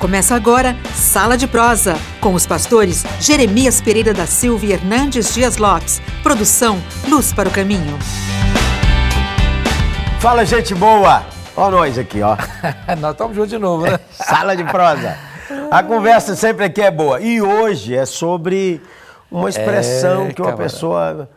Começa agora Sala de Prosa, com os pastores Jeremias Pereira da Silva e Hernandes Dias Lopes. Produção Luz para o Caminho. Fala, gente boa! Ó nós aqui, ó. Nós estamos juntos de novo, né? Sala de Prosa. A conversa sempre aqui é boa. E hoje é sobre uma expressão É, que uma camarada. pessoa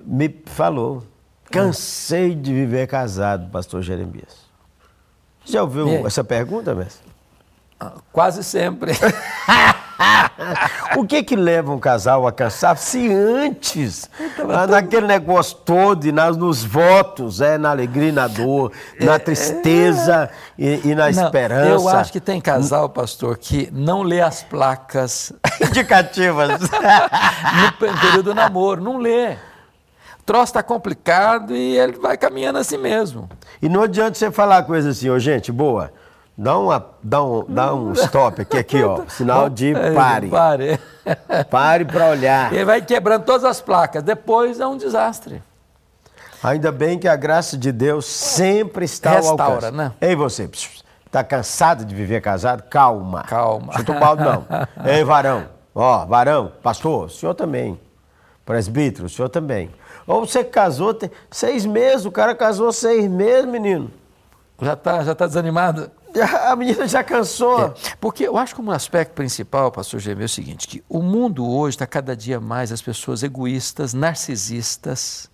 me falou. Cansei de viver casado, pastor Jeremias. Já ouviu essa pergunta, mestre? Quase sempre. O que que leva um casal a cansar se antes, tava ah, tão- naquele negócio todo, e nas, nos votos, é, na alegria na dor, na tristeza e, e na Não, esperança. eu acho que tem casal, pastor, que não lê as placas Indicativas. no pe- período do namoro. Não lê. O troço está complicado e ele vai caminhando assim mesmo. e não adianta você falar coisa assim, ô gente, boa, dá, uma, dá, um, dá um stop aqui, aqui, ó, sinal de É, pare. Pare. Pare para olhar. Ele vai quebrando todas as placas. Depois é um desastre. Ainda bem que a graça de Deus sempre está ao Restaura, alcance. né? Ei, você, tá cansado de viver casado? Calma. Calma. Chuta o balde, não. Ei, varão. Ó, varão, pastor, o senhor também. Presbítero, o senhor também. Ou você casou, tem seis meses, o cara casou seis meses, menino. Já está já tá desanimado? A menina já cansou. Porque eu acho que um aspecto principal, pastor Gêmeo, é o seguinte, que o mundo hoje está cada dia mais as pessoas egoístas, narcisistas.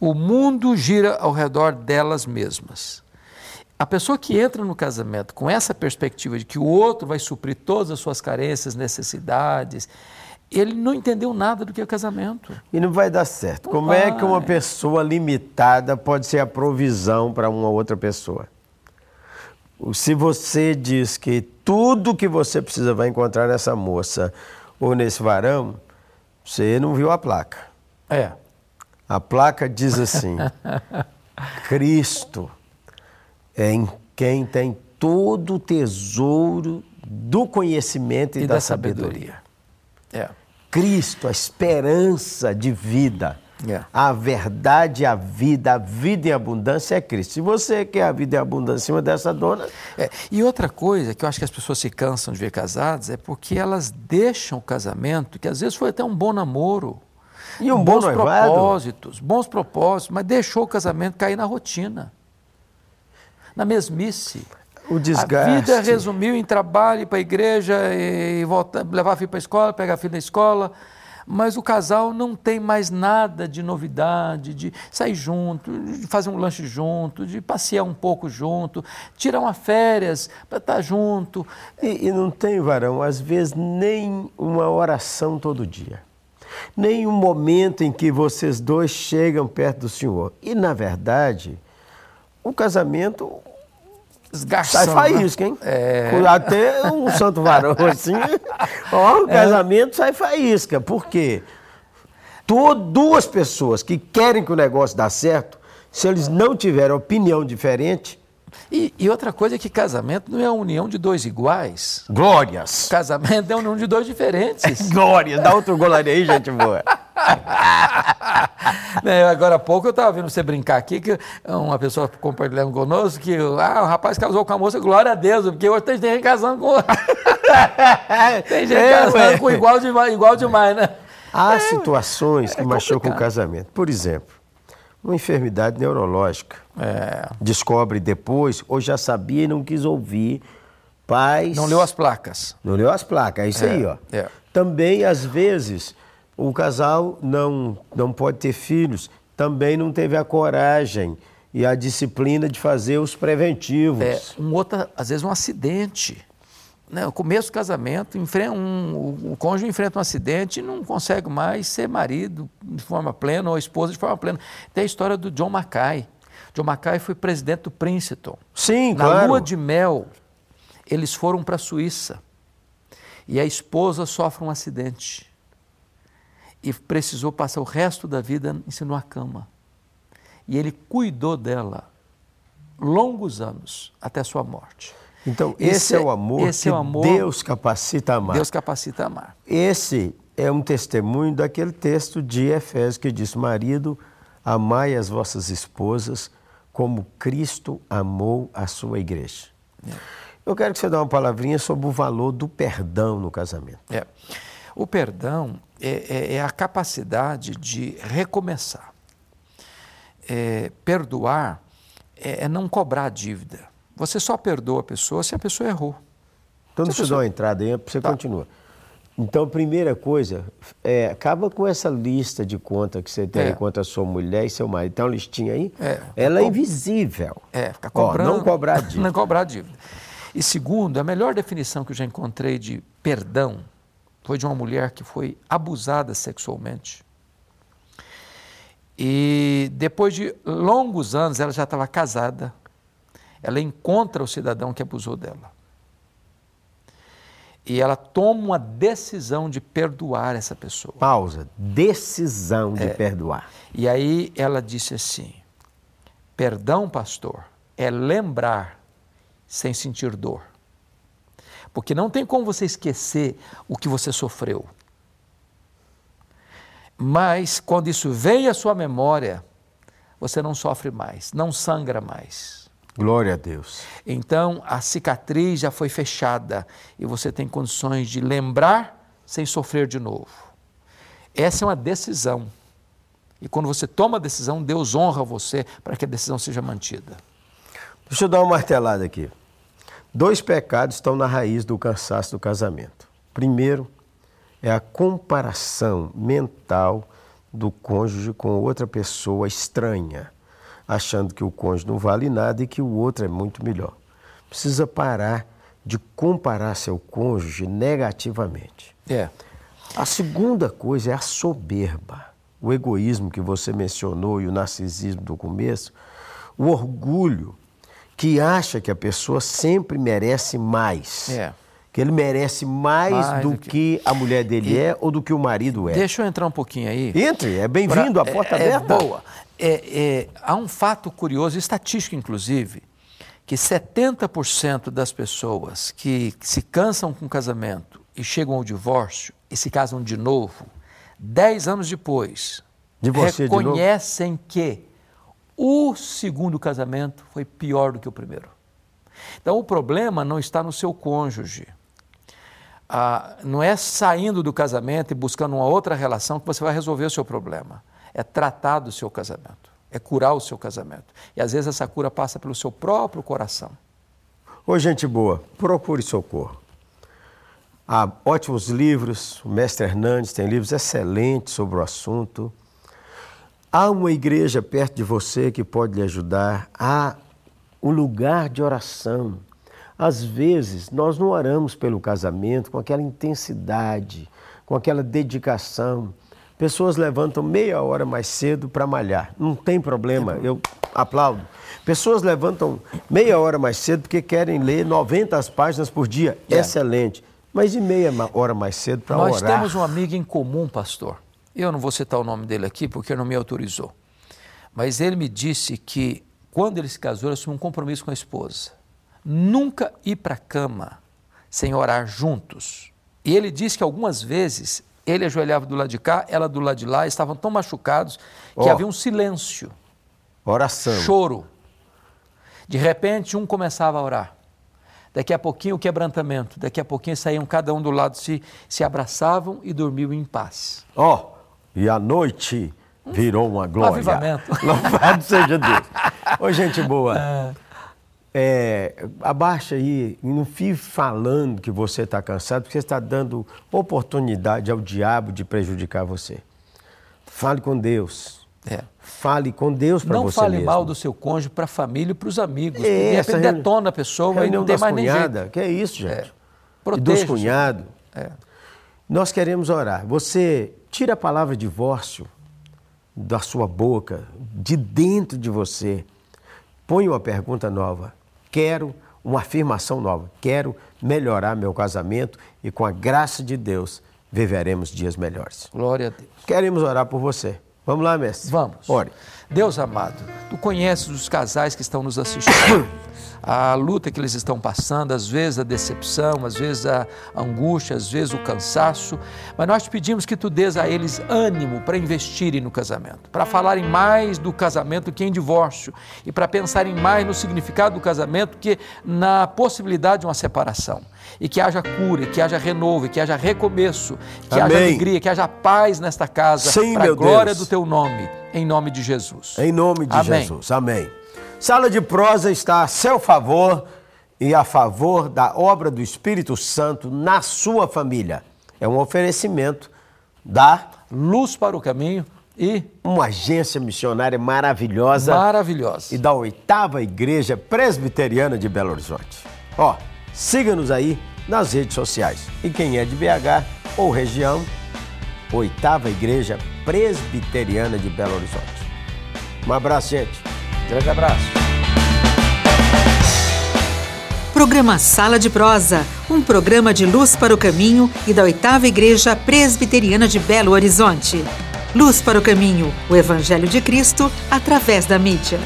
O mundo gira ao redor delas mesmas. A pessoa que entra no casamento com essa perspectiva de que o outro vai suprir todas as suas carências, necessidades, ele não entendeu nada do que é o casamento. E não vai dar certo. Como é que uma pessoa limitada pode ser a provisão para uma outra pessoa? Se você diz que tudo que você precisa vai encontrar nessa moça ou nesse varão, você não viu a placa. É. A placa diz assim: Cristo é em quem tem todo o tesouro do conhecimento e, E da, da sabedoria. sabedoria. É. Cristo, a esperança de vida, É. a verdade, a vida, a vida em abundância é Cristo. Se você quer a vida em abundância em cima dessa dona, É, E outra coisa que eu acho que as pessoas se cansam de ver casadas é porque elas deixam o casamento, que às vezes foi até um bom namoro. E um bom bons noivado. propósitos, bons propósitos, mas deixou o casamento cair na rotina, na mesmice. o desgaste. A vida resumiu em trabalho, ir para a igreja, e voltar, levar a filha para a escola, pegar a filha da escola. Mas o casal não tem mais nada de novidade, de sair junto, de fazer um lanche junto, de passear um pouco junto, tirar uma férias para estar junto. E, e não tem, varão, às vezes nem uma oração todo dia. Nem um momento em que vocês dois chegam perto do Senhor. E, na verdade, o casamento Esgarçando. sai né? faísca, hein? É. Até um santo varão assim, ó, o casamento sai faísca. Por quê? Duas pessoas que querem que o negócio dê certo, se eles não tiverem opinião diferente, E, e outra coisa é que casamento não é a união de dois iguais. glórias. Casamento é a união de dois diferentes. Glórias. Dá outro goleiro aí, gente boa. Né, agora há pouco eu estava vendo você brincar aqui, que uma pessoa compartilhando conosco que ah, o rapaz casou com a moça, glória a Deus, porque hoje tem gente casando com. tem gente É, casando ué. com igual demais, igual demais, né? Há situações que é machucam o casamento. Por exemplo, uma enfermidade neurológica. É, Descobre depois, ou já sabia e não quis ouvir. Pais. não leu as placas. Não leu as placas, é isso É, aí, ó. é. Também, às vezes, o casal não, não pode ter filhos, também não teve a coragem e a disciplina de fazer os preventivos. É, um outro, às vezes um acidente. Né? O começo do casamento, um, o, o cônjuge enfrenta um acidente e não consegue mais ser marido de forma plena ou esposa de forma plena. Tem a história do John Mackay. John Mackay foi presidente do Princeton. Sim, Na claro. lua de mel, eles foram para a Suíça. E a esposa sofre um acidente. E precisou passar o resto da vida em uma cama. E ele cuidou dela longos anos, até a sua morte. Então, esse, Esse é é- o amor esse que é o amor- Deus capacita a amar. Deus capacita a amar. Esse é um testemunho daquele texto de Efésios que diz: Marido, amai as vossas esposas como Cristo amou a sua igreja. Eu quero que você dê uma palavrinha sobre o valor do perdão no casamento. É. O perdão é, é, é a capacidade de recomeçar. É, perdoar é, é não cobrar a dívida. Você só perdoa a pessoa se a pessoa errou. Então, deixa eu dar uma entrada aí, você tá. continua. Então, primeira coisa, é, acaba com essa lista de conta que você tem é. contra a sua mulher e seu marido. Tem uma listinha aí? É. Ela é invisível. É, fica cobrando. Ó, não cobrar dívida. não cobrar dívida. E segundo, a melhor definição que eu já encontrei de perdão foi de uma mulher que foi abusada sexualmente. E depois de longos anos, ela já estava casada, ela encontra o cidadão que abusou dela. E ela toma uma decisão de perdoar essa pessoa. Pausa. Decisão de é. perdoar. E aí ela disse assim: Perdão, pastor, é lembrar sem sentir dor. Porque não tem como você esquecer o que você sofreu. Mas quando isso vem à sua memória, você não sofre mais, não sangra mais. Glória a Deus. Então a cicatriz já foi fechada e você tem condições de lembrar sem sofrer de novo. Essa é uma decisão. E quando você toma a decisão, Deus honra você para que a decisão seja mantida. Deixa eu dar uma martelada aqui. Dois pecados estão na raiz do cansaço do casamento. Primeiro é a comparação mental do cônjuge com outra pessoa estranha achando que o cônjuge não vale nada e que o outro é muito melhor. Precisa parar de comparar seu cônjuge negativamente. É. A segunda coisa é a soberba, o egoísmo que você mencionou e o narcisismo do começo, o orgulho que acha que a pessoa sempre merece mais. É. Que ele merece mais, mais do, do que... que... a mulher dele e... é ou do que o marido é. Deixa eu entrar um pouquinho aí. Entre, é bem-vindo, pra... a porta é, aberta. É boa. É, é, há um fato curioso, estatístico inclusive, que 70% das pessoas que se cansam com o casamento e chegam ao divórcio e se casam de novo, 10 anos depois, reconhecem de que o segundo casamento foi pior do que o primeiro. Então o problema não está no seu cônjuge. Ah, não é saindo do casamento e buscando uma outra relação que você vai resolver o seu problema é tratar do seu casamento, é curar o seu casamento. E às vezes essa cura passa pelo seu próprio coração. Ô, gente boa, procure socorro. Há ótimos livros, o mestre Hernandes tem livros excelentes sobre o assunto. Há uma igreja perto de você que pode lhe ajudar. Há um lugar de oração. Às vezes, nós não oramos pelo casamento com aquela intensidade, com aquela dedicação. Pessoas levantam meia hora mais cedo para malhar. Não tem problema, eu aplaudo. Pessoas levantam meia hora mais cedo porque querem ler 90 páginas por dia. É. Excelente. Mas e meia hora mais cedo para orar? Nós temos um amigo em comum, pastor. Eu não vou citar o nome dele aqui porque não me autorizou. Mas ele me disse que quando ele se casou, ele assumiu um compromisso com a esposa. Nunca ir para a cama sem orar juntos. E ele disse que algumas vezes ele ajoelhava do lado de cá, ela do lado de lá, estavam tão machucados que oh. havia um silêncio. Oração. Choro. De repente, um começava a orar. Daqui a pouquinho, o quebrantamento. Daqui a pouquinho, saíam cada um do lado, se, se abraçavam e dormiam em paz. Ó, oh, e a noite virou uma glória. Um avivamento. Louvado seja Deus. Ô, gente boa. É é, abaixa aí e não fique falando que você está cansado, porque você está dando oportunidade ao diabo de prejudicar você. Fale com Deus. É. Fale com Deus para você Não fale mesmo. mal do seu cônjuge para a família e para os amigos. É, de repente detona a pessoa e não tem mais cunhada. nem Que é isso, gente. É. Proteja, e dos cunhados. É. Nós queremos orar. Você tira a palavra divórcio da sua boca, de dentro de você. Põe uma pergunta nova quero uma afirmação nova, quero melhorar meu casamento e com a graça de Deus viveremos dias melhores. Glória a Deus. Queremos orar por você. Vamos lá, mestre. Vamos. Ore. Deus amado, tu conheces os casais que estão nos assistindo. a luta que eles estão passando, às vezes a decepção, às vezes a angústia, às vezes o cansaço, mas nós te pedimos que tu dês a eles ânimo para investirem no casamento, para falarem mais do casamento que em divórcio e para pensarem mais no significado do casamento que na possibilidade de uma separação. E que haja cura, que haja renovo, que haja recomeço, que Amém. haja alegria, que haja paz nesta casa, para a glória Deus. do teu nome, em nome de Jesus. Em nome de Amém. Jesus. Amém. Sala de prosa está a seu favor e a favor da obra do Espírito Santo na sua família. É um oferecimento da Luz para o caminho e uma agência missionária maravilhosa maravilhosa. e da oitava Igreja Presbiteriana de Belo Horizonte. Ó, siga-nos aí nas redes sociais. E quem é de BH ou região, oitava Igreja Presbiteriana de Belo Horizonte. Um abraço, gente. Grande abraço. Programa Sala de Prosa, um programa de luz para o caminho e da oitava Igreja Presbiteriana de Belo Horizonte. Luz para o caminho, o Evangelho de Cristo através da mídia.